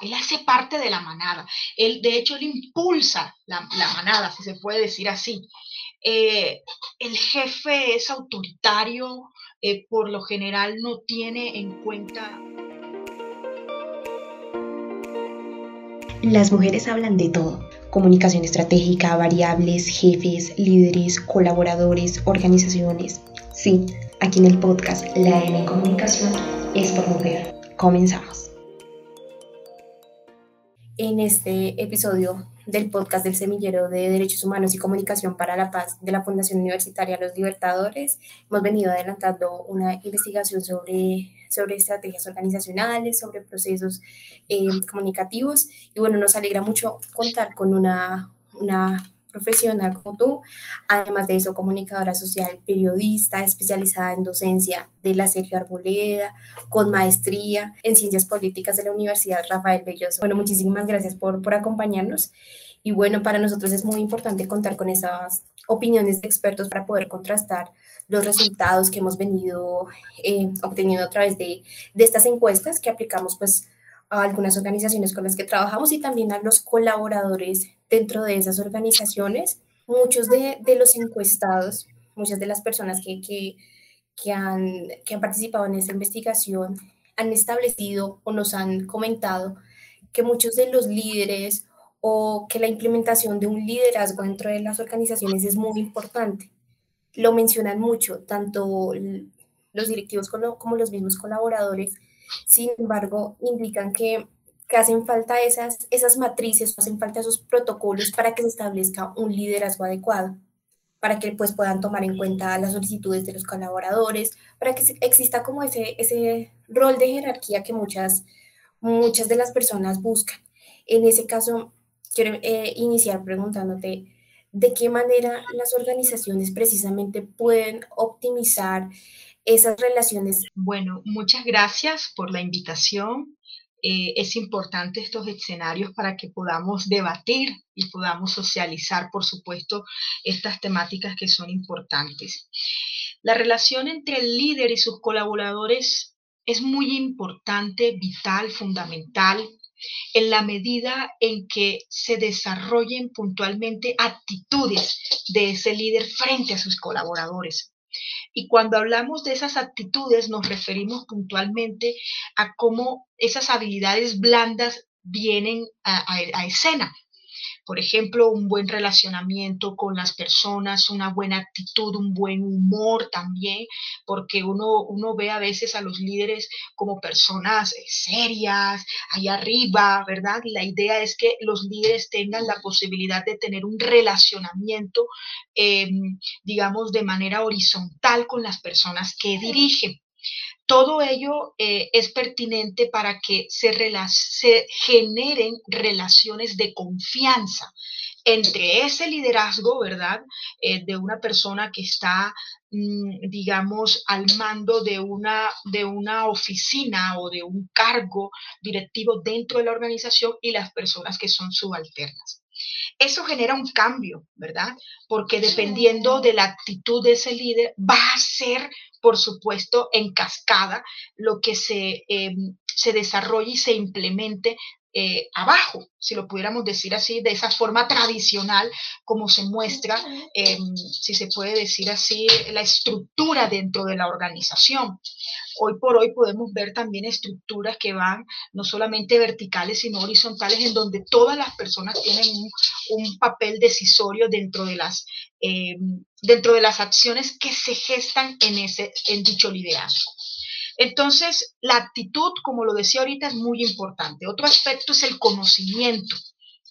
Él hace parte de la manada. Él, de hecho, él impulsa la, manada, si se puede decir así. Eh, el jefe es autoritario, eh, por lo general no tiene en cuenta... Las mujeres hablan de todo. Comunicación estratégica, variables, jefes, líderes, colaboradores, organizaciones. Sí, aquí en el podcast La M Comunicación es por mujer. Comenzamos en este episodio del podcast del Semillero de Derechos Humanos y Comunicación para la Paz de la Fundación Universitaria Los Libertadores. Hemos venido adelantando una investigación sobre, sobre estrategias organizacionales, sobre procesos eh, comunicativos y bueno, nos alegra mucho contar con una, una profesional como tú, además de eso, comunicadora social, periodista, especializada en docencia de la Sergio Arboleda, con maestría en ciencias políticas de la Universidad Rafael Belloso. Bueno, muchísimas gracias por, por acompañarnos. Y bueno, para nosotros es muy importante contar con esas opiniones de expertos para poder contrastar los resultados que hemos venido eh, obteniendo a través de, de estas encuestas que aplicamos pues a algunas organizaciones con las que trabajamos y también a los colaboradores dentro de esas organizaciones. Muchos de, de los encuestados, muchas de las personas que, que, que, han, que han participado en esta investigación han establecido o nos han comentado que muchos de los líderes o que la implementación de un liderazgo dentro de las organizaciones es muy importante. Lo mencionan mucho, tanto los directivos como, como los mismos colaboradores, sin embargo, indican que, hacen falta esas, esas matrices, hacen falta esos protocolos para que se establezca un liderazgo adecuado, para que pues, puedan tomar en cuenta las solicitudes de los colaboradores, para que exista como ese, ese rol de jerarquía que muchas, muchas de las personas buscan. En ese caso, quiero eh, iniciar preguntándote de qué manera las organizaciones precisamente pueden optimizar esas relaciones. Bueno, muchas gracias por la invitación. Eh, es importante estos escenarios para que podamos debatir y podamos socializar, por supuesto, estas temáticas que son importantes. La relación entre el líder y sus colaboradores es muy importante, vital, fundamental, en la medida en que se desarrollen puntualmente actitudes de ese líder frente a sus colaboradores. Y cuando hablamos de esas actitudes nos referimos puntualmente a cómo esas habilidades blandas vienen a, escena. Por ejemplo, un buen relacionamiento con las personas, una buena actitud, un buen humor también, porque uno, uno ve a veces a los líderes como personas eh, serias, allá arriba, ¿verdad? Y la idea es que los líderes tengan la posibilidad de tener un relacionamiento, em, digamos, de manera horizontal con las personas que dirigen. Todo ello eh, es pertinente para que se, se generen relaciones de confianza entre ese liderazgo, ¿verdad? Eh, de una persona que está, mm, digamos, al mando de una, de una oficina o de un cargo directivo dentro de la organización y las personas que son subalternas. Eso genera un cambio, ¿verdad? Porque dependiendo de la actitud de ese líder, va a ser por supuesto, en cascada, lo que se, eh, se desarrolle y se implemente eh, abajo, si lo pudiéramos decir así, de esa forma tradicional como se muestra, em, si se puede decir así, la estructura dentro de la organización. Hoy por hoy podemos ver también estructuras que van no solamente verticales, sino horizontales, en donde todas las personas tienen un, papel decisorio dentro de, las, em, dentro de las acciones que se gestan en, ese, en dicho liderazgo. Entonces, la actitud, como lo decía ahorita, es muy importante. Otro aspecto es el conocimiento.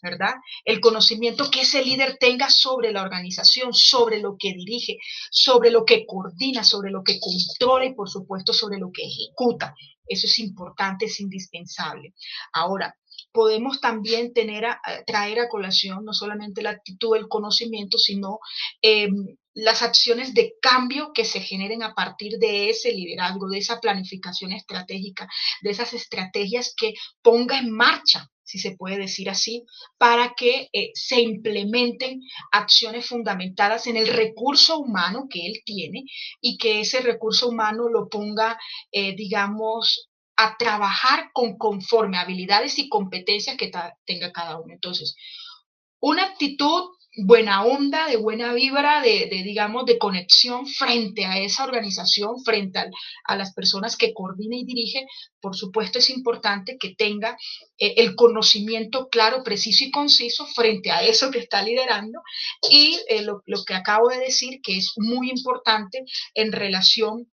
¿verdad? El conocimiento que ese líder tenga sobre la organización, sobre lo que dirige, sobre lo que coordina, sobre lo que controla y por supuesto sobre lo que ejecuta. Eso es importante, es indispensable. Ahora, podemos también traer a colación no solamente la actitud, el conocimiento, sino em, las acciones de cambio que se generen a partir de ese liderazgo, de esa planificación estratégica, de esas estrategias que ponga en marcha si se puede decir así, para que eh, se implementen acciones fundamentadas en el recurso humano que él tiene y que ese recurso humano lo ponga, eh, digamos, a trabajar con conforme habilidades y competencias que tenga cada uno. Entonces, una actitud buena onda, de buena vibra, de, digamos, de conexión frente a esa organización, frente a, las personas que coordina y dirige, por supuesto es importante que tenga eh, el conocimiento claro, preciso y conciso frente a eso que está liderando y eh, lo, lo que acabo de decir, que es muy importante en relación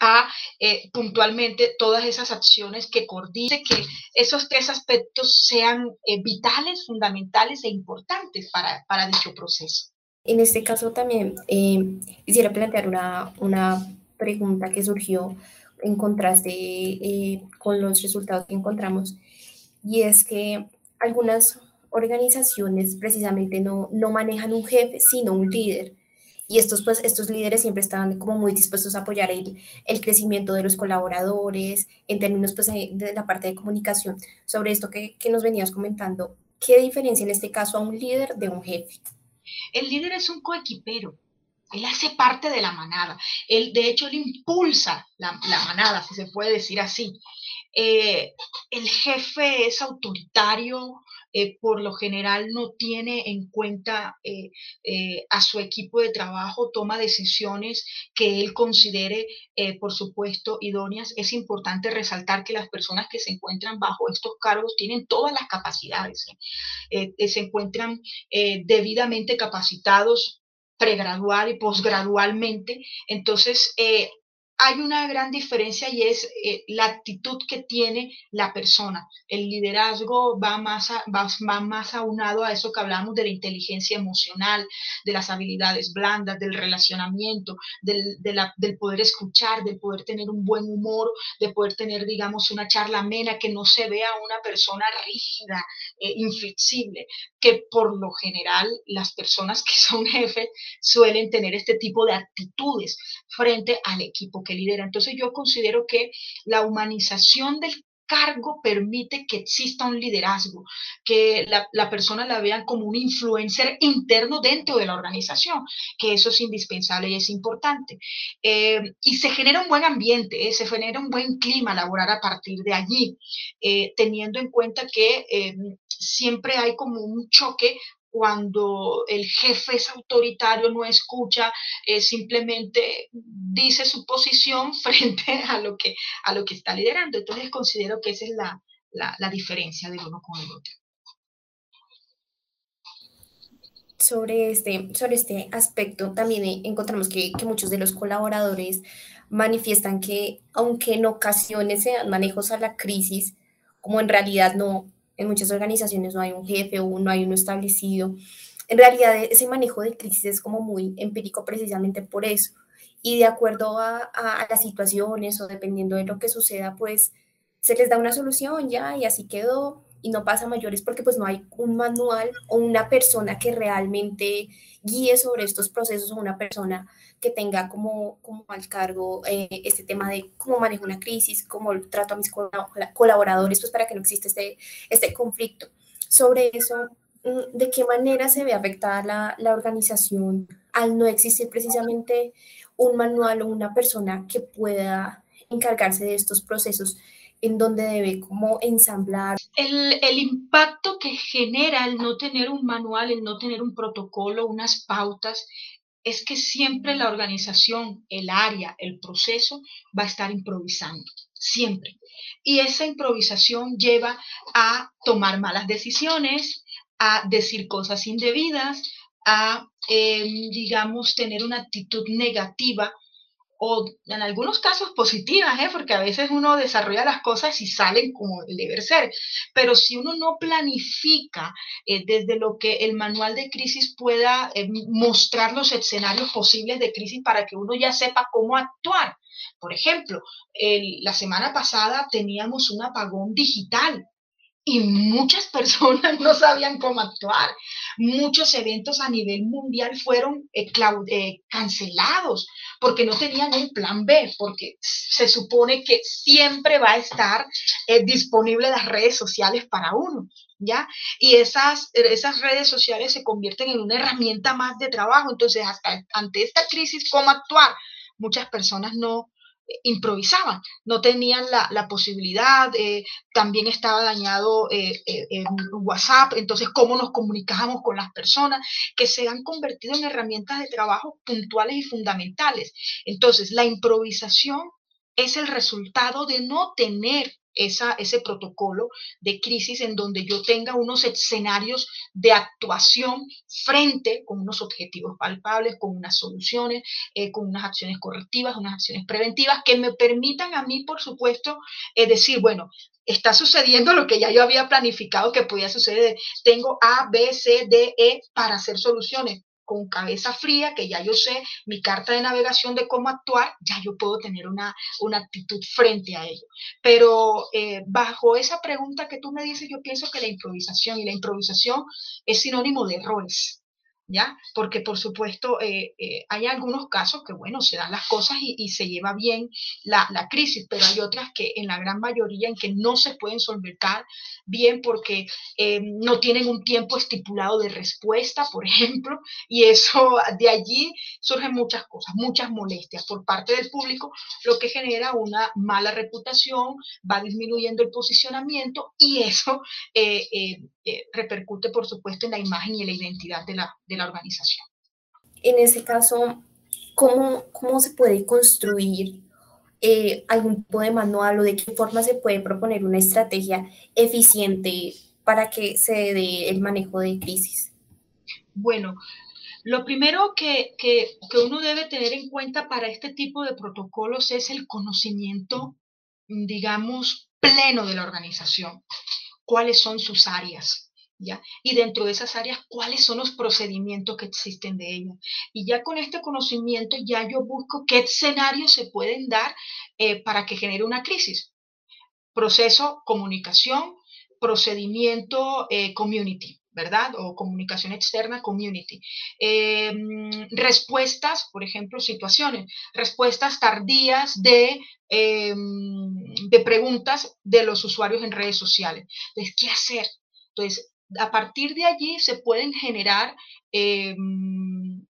a eh, puntualmente todas esas acciones que coordine, que esos tres aspectos sean eh, vitales, fundamentales e importantes para, para, dicho proceso. En este caso también eh, quisiera plantear una, una, pregunta que surgió en contraste con los resultados que encontramos y es que algunas organizaciones precisamente no, no manejan un jefe, sino un líder y estos, pues, estos líderes siempre estaban como muy dispuestos a apoyar el, el crecimiento de los colaboradores en términos pues, de la parte de comunicación. Sobre esto que, que nos venías comentando, ¿qué diferencia en este caso a un líder de un jefe? El líder es un coequipero. Él hace parte de la manada. Él, de hecho, él impulsa la, la manada, si se puede decir así. Eh, el jefe es autoritario, eh, por lo general no tiene en cuenta eh, a su equipo de trabajo, toma decisiones que él considere, por supuesto, idóneas. Es importante resaltar que las personas que se encuentran bajo estos cargos tienen todas las capacidades, se encuentran debidamente capacitados pregradual y posgradualmente. Entonces, hay una gran diferencia y es eh, la actitud que tiene la persona. El liderazgo va más, va, más aunado a eso que hablamos de la inteligencia emocional, de las habilidades blandas, del relacionamiento, del, del poder escuchar, del poder tener un buen humor, de poder tener, digamos, una charla amena, que no se vea una persona rígida, eh, inflexible, que por lo general las personas que son jefes suelen tener este tipo de actitudes frente al equipo que lidera. Entonces yo considero que la humanización del cargo permite que exista un liderazgo, que la, persona la vean como un influencer interno dentro de la organización, que eso es indispensable y es importante. Eh, y se genera un buen ambiente, eh, se genera un buen clima laboral a partir de allí, eh, teniendo en cuenta que siempre hay como un choque cuando el jefe es autoritario, no escucha, eh, simplemente dice su posición frente a lo, que, a lo que está liderando. Entonces considero que esa es la, la, diferencia del uno con el otro. Sobre este, sobre este aspecto también encontramos que, que muchos de los colaboradores manifiestan que aunque en ocasiones se dan manejos a la crisis, como en realidad no, en muchas organizaciones no hay un jefe o no hay uno establecido. En realidad ese manejo de crisis es como muy empírico precisamente por eso. Y de acuerdo a, las situaciones o dependiendo de lo que suceda, pues se les da una solución ya y así quedó y no pasa mayores porque pues no hay un manual o una persona que realmente guíe sobre estos procesos o una persona que tenga como, como al cargo eh, este tema de cómo manejo una crisis, cómo trato a mis colaboradores, pues para que no exista este, este conflicto. Sobre eso, mm, ¿de qué manera se ve afectada la, la organización al no existir precisamente un manual o una persona que pueda encargarse de estos procesos en donde debe como ensamblar. El, el, impacto que genera el no tener un manual, el no tener un protocolo, unas pautas, es que siempre la organización, el área, el proceso va a estar improvisando, siempre. Y esa improvisación lleva a tomar malas decisiones, a decir cosas indebidas, a, em, digamos, tener una actitud negativa o en algunos casos positivas, ¿eh? porque a veces uno desarrolla las cosas y salen como debe ser, pero si uno no planifica eh, desde lo que el manual de crisis pueda eh, mostrar los escenarios posibles de crisis para que uno ya sepa cómo actuar. Por ejemplo, la semana pasada teníamos un apagón digital y muchas personas no sabían cómo actuar. Muchos eventos a nivel mundial fueron eh, eh, cancelados porque no tenían un plan B, porque se supone que siempre va a estar eh, disponible las redes sociales para uno, ¿ya? Y esas, esas redes sociales se convierten en una herramienta más de trabajo. Entonces, hasta ante esta crisis, ¿cómo actuar? Muchas personas no, improvisaban, no tenían la, posibilidad, eh, también estaba dañado eh, eh WhatsApp, entonces cómo nos comunicábamos con las personas que se han convertido en herramientas de trabajo puntuales y fundamentales. Entonces, la improvisación es el resultado de no tener ese protocolo de crisis en donde yo tenga unos escenarios de actuación frente con unos objetivos palpables, con unas soluciones, eh, con unas acciones correctivas, unas acciones preventivas que me permitan a mí, por supuesto, eh, decir, bueno, está sucediendo lo que ya yo había planificado que podía suceder. Tengo A, B, C, D, E para hacer soluciones con cabeza fría, que ya yo sé mi carta de navegación de cómo actuar, ya yo puedo tener una, una actitud frente a ello. Pero eh, bajo esa pregunta que tú me dices, yo pienso que la improvisación y la improvisación es sinónimo de errores. ¿Ya? Porque por supuesto eh, eh, hay algunos casos que, bueno, se dan las cosas y, se lleva bien la, crisis, pero hay otras que en la gran mayoría en que no se pueden solventar bien porque eh, no tienen un tiempo estipulado de respuesta, por ejemplo, y eso de allí surgen muchas cosas, muchas molestias por parte del público, lo que genera una mala reputación, va disminuyendo el posicionamiento y eso repercute, por supuesto, en la imagen y en la identidad de la la organización. En ese caso, ¿cómo, cómo se puede construir eh, algún tipo de manual o de qué forma se puede proponer una estrategia eficiente para que se dé el manejo de crisis? Bueno, lo primero que, que, que, uno debe tener en cuenta para este tipo de protocolos es el conocimiento, digamos, pleno de la organización. ¿Cuáles son sus áreas? Y dentro de esas áreas, ¿cuáles son los procedimientos que existen de ellas? Y ya con este conocimiento, ya yo busco qué escenarios se pueden dar eh, para que genere una crisis. Proceso, comunicación, procedimiento, eh, community. ¿verdad? O comunicación externa, community. Em, respuestas, por ejemplo, situaciones, respuestas tardías de, em, de preguntas de los usuarios en redes sociales. Entonces, ¿qué hacer? Entonces, a partir de allí se pueden generar eh,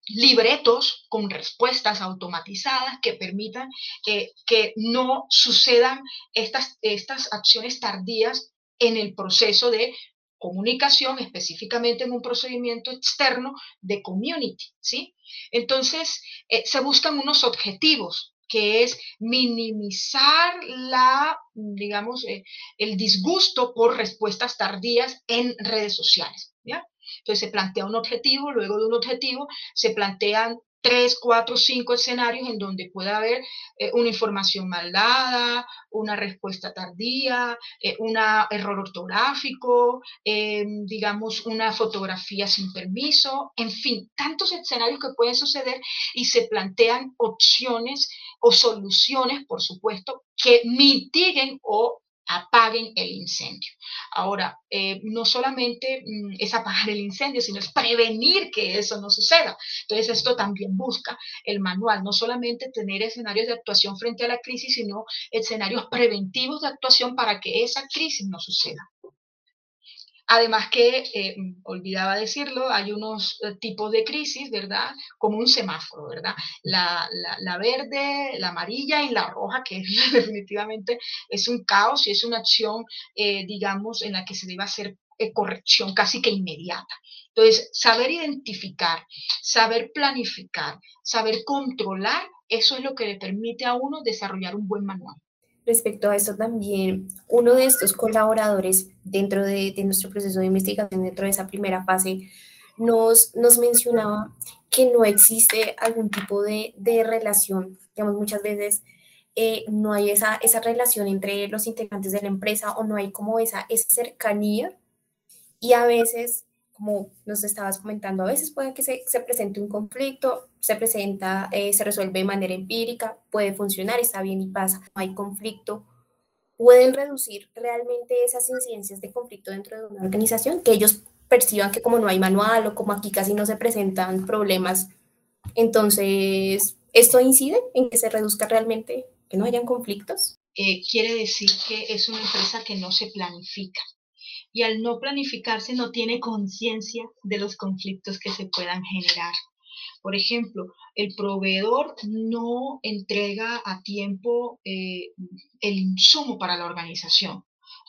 libretos con respuestas automatizadas que permitan que no sucedan estas, estas acciones tardías en el proceso de comunicación, específicamente en un procedimiento externo de community, ¿sí? Entonces, eh, se buscan unos objetivos que es minimizar la, digamos, eh, el disgusto por respuestas tardías en redes sociales. ¿ya? Entonces se plantea un objetivo, luego de un objetivo se plantean tres, cuatro, cinco escenarios en donde pueda haber eh, una información mal dada, una respuesta tardía, eh, un error ortográfico, em, digamos, una fotografía sin permiso, en fin, tantos escenarios que pueden suceder y se plantean opciones o soluciones, por supuesto, que mitiguen o apaguen el incendio. Ahora, eh, no solamente mm, es apagar el incendio, sino es prevenir que eso no suceda. Entonces, esto también busca el manual, no solamente tener escenarios de actuación frente a la crisis, sino escenarios preventivos de actuación para que esa crisis no suceda. Además que, eh, olvidaba decirlo, hay unos eh, tipos de crisis, ¿verdad? Como un semáforo, ¿verdad? La, verde, la amarilla y la roja, que definitivamente es un caos y es una acción, eh, digamos, en la que se debe hacer corrección casi que inmediata. Entonces, saber identificar, saber planificar, saber controlar, eso es lo que le permite a uno desarrollar un buen manual. Respecto a esto también, uno de estos colaboradores dentro de, nuestro proceso de investigación, dentro de esa primera fase, nos, nos mencionaba que no existe algún tipo de, de relación, digamos, muchas veces eh, no hay esa, esa relación entre los integrantes de la empresa o no hay como esa, esa cercanía. Y a veces como nos estabas comentando, a veces puede que se, se presente un conflicto, se presenta, eh, se resuelve de manera empírica, puede funcionar, está bien y pasa, no hay conflicto. Pueden reducir realmente esas incidencias de conflicto dentro de una organización, que ellos perciban que como no hay manual o como aquí casi no se presentan problemas, entonces, ¿esto incide en que se reduzca realmente, que no hayan conflictos? Eh, quiere decir que es una empresa que no se planifica y al no planificarse no tiene conciencia de los conflictos que se puedan generar. Por ejemplo, el proveedor no entrega a tiempo eh, el insumo para la organización.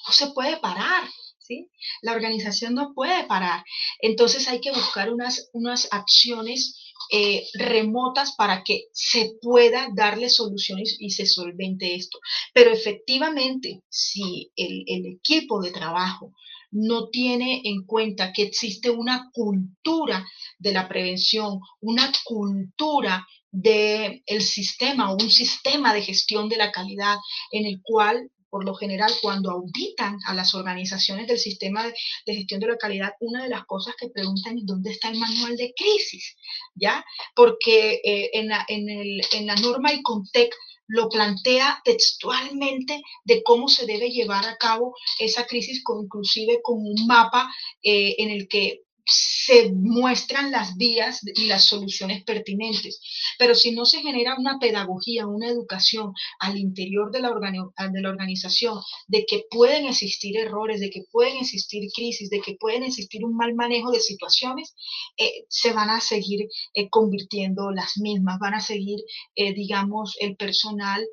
No se puede parar, ¿sí? La organización no puede parar. Entonces hay que buscar unas, unas acciones eh, remotas para que se pueda darle soluciones y se solvente esto. Pero efectivamente, si el, el equipo de trabajo no tiene en cuenta que existe una cultura de la prevención, una cultura del el sistema un sistema de gestión de la calidad en el cual por lo general, cuando auditan a las organizaciones del sistema de, gestión de la calidad, una de las cosas que preguntan es dónde está el manual de crisis, ¿ya? Porque eh, en, la, en, el, en, la, norma ICONTEC lo plantea textualmente de cómo se debe llevar a cabo esa crisis, inclusive con un mapa eh, en el que se muestran las vías y las soluciones pertinentes. Pero si no se genera una pedagogía, una educación al interior de la, de la organización, de que pueden existir errores, de que pueden existir crisis, de que pueden existir un mal manejo de situaciones, eh, se van a seguir eh, convirtiendo las mismas, van a seguir, eh, digamos, el personal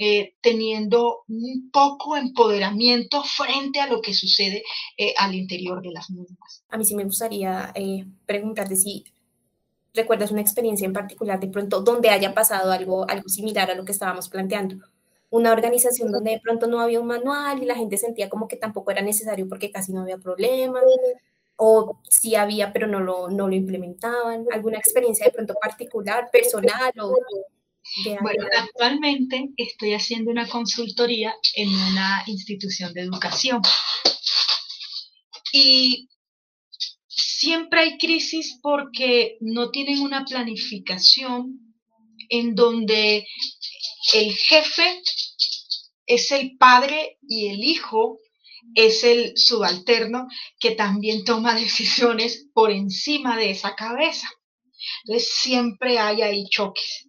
eh, teniendo un poco empoderamiento frente a lo que sucede eh, al interior de las mismas. A mí sí me gustaría eh, preguntarte si recuerdas una experiencia en particular de pronto donde haya pasado algo, algo similar a lo que estábamos planteando. Una organización donde de pronto no había un manual y la gente sentía como que tampoco era necesario porque casi no había problema, o sí había pero no lo, no lo implementaban. ¿Alguna experiencia de pronto particular, personal o bueno, actualmente estoy haciendo una consultoría en una institución de educación. Y siempre hay crisis porque no tienen una planificación en donde el jefe es el padre y el hijo es el subalterno que también toma decisiones por encima de esa cabeza. Entonces siempre hay ahí choques.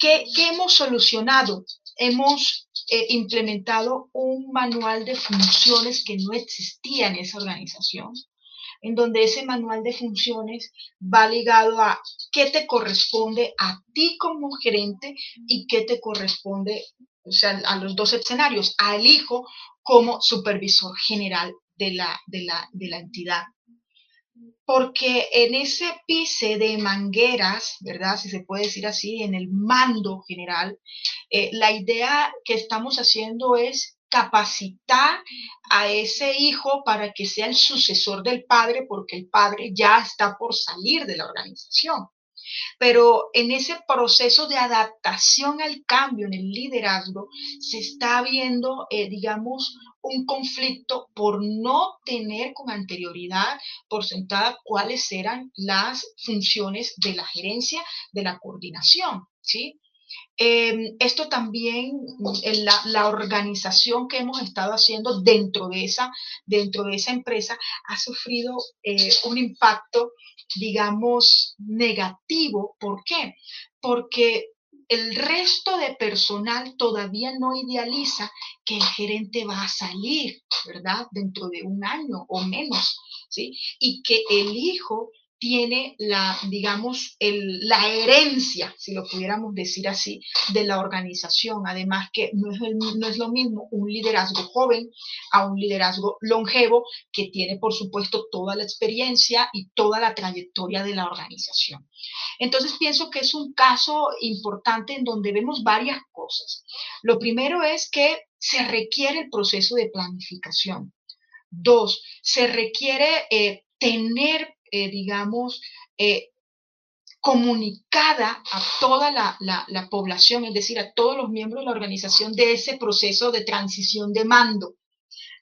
¿Qué, hemos solucionado? Hemos eh, implementado un manual de funciones que no existía en esa organización, en donde ese manual de funciones va ligado a qué te corresponde a ti como gerente y qué te corresponde, o sea, a los dos escenarios, al hijo como supervisor general de la, de la, de la entidad porque en ese pise de mangueras, ¿verdad? Si se puede decir así, en el mando general, eh, la idea que estamos haciendo es capacitar a ese hijo para que sea el sucesor del padre, porque el padre ya está por salir de la organización. Pero en ese proceso de adaptación al cambio en el liderazgo se está viendo, eh, digamos, un conflicto por no tener con anterioridad por sentada cuáles eran las funciones de la gerencia, de la coordinación, ¿sí? Em, esto también, la, la, organización que hemos estado haciendo dentro de esa, dentro de esa empresa ha sufrido eh, un impacto, digamos, negativo. ¿Por qué? Porque el resto de personal todavía no idealiza que el gerente va a salir, ¿verdad? Dentro de un año o menos, ¿sí? Y que el hijo tiene la, digamos, el, la herencia, si lo pudiéramos decir así, de la organización. Además que no es, no es lo mismo un liderazgo joven a un liderazgo longevo que tiene, por supuesto, toda la experiencia y toda la trayectoria de la organización. Entonces pienso que es un caso importante en donde vemos varias cosas. Lo primero es que se requiere el proceso de planificación. Dos, se requiere eh, tener eh, digamos, eh, comunicada a toda la, la, población, es decir, a todos los miembros de la organización de ese proceso de transición de mando.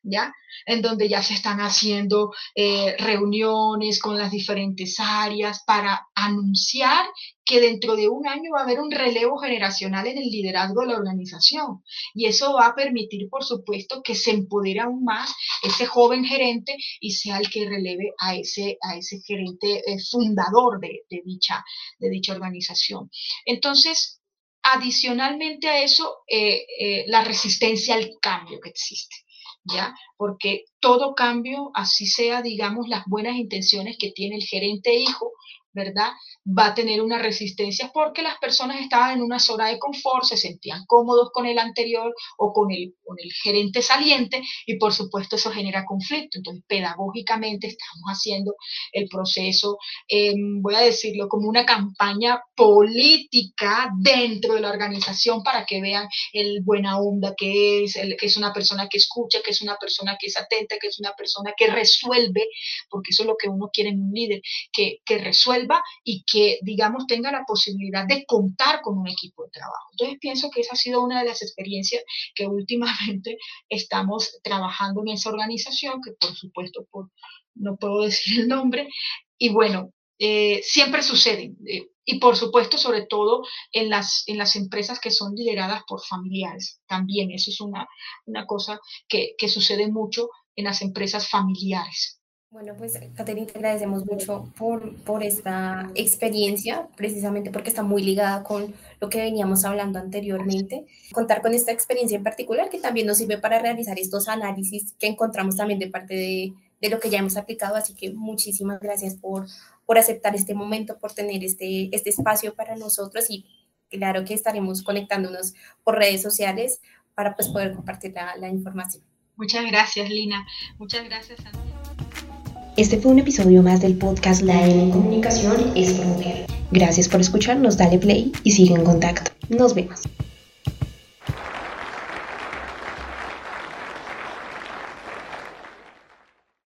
¿Ya? En donde ya se están haciendo eh, reuniones con las diferentes áreas para anunciar que dentro de un año va a haber un relevo generacional en el liderazgo de la organización. Y eso va a permitir, por supuesto, que se empodere aún más ese joven gerente y sea el que releve a ese, a ese gerente eh, fundador de, de, dicha, de dicha organización. Entonces, adicionalmente a eso, eh, la resistencia al cambio que existe. ¿Ya? Porque todo cambio, así sea, digamos, las buenas intenciones que tiene el gerente hijo, ¿verdad? Va a tener una resistencia porque las personas estaban en una zona de confort, se sentían cómodos con el anterior o con el, con el gerente saliente y por supuesto eso genera conflicto. Entonces, pedagógicamente estamos haciendo el proceso, em, voy a decirlo, como una campaña política dentro de la organización para que vean el buena onda que es, que es una persona que escucha, que es una persona que es atenta, que es una persona que resuelve, porque eso es lo que uno quiere en un líder, que, que y que, digamos, tenga la posibilidad de contar con un equipo de trabajo. Entonces, pienso que esa ha sido una de las experiencias que últimamente estamos trabajando en esa organización, que por supuesto no puedo decir el nombre, y bueno, eh, siempre suceden. Eh, y por supuesto, sobre todo en las, en las empresas que son lideradas por familiares. También eso es una, una cosa que, que sucede mucho en las empresas familiares. Bueno, pues Caterina, te agradecemos mucho por, por esta experiencia, precisamente porque está muy ligada con lo que veníamos hablando anteriormente. Contar con esta experiencia en particular que también nos sirve para realizar estos análisis que encontramos también de parte de, de lo que ya hemos aplicado. Así que muchísimas gracias por, por aceptar este momento, por tener este, este espacio para nosotros y claro que estaremos conectándonos por redes sociales para pues, poder compartir la, la información. Muchas gracias, Lina. Muchas gracias, este fue un episodio más del podcast La en Comunicación es por Mujer. Gracias por escucharnos, dale play y sigue en contacto. Nos vemos.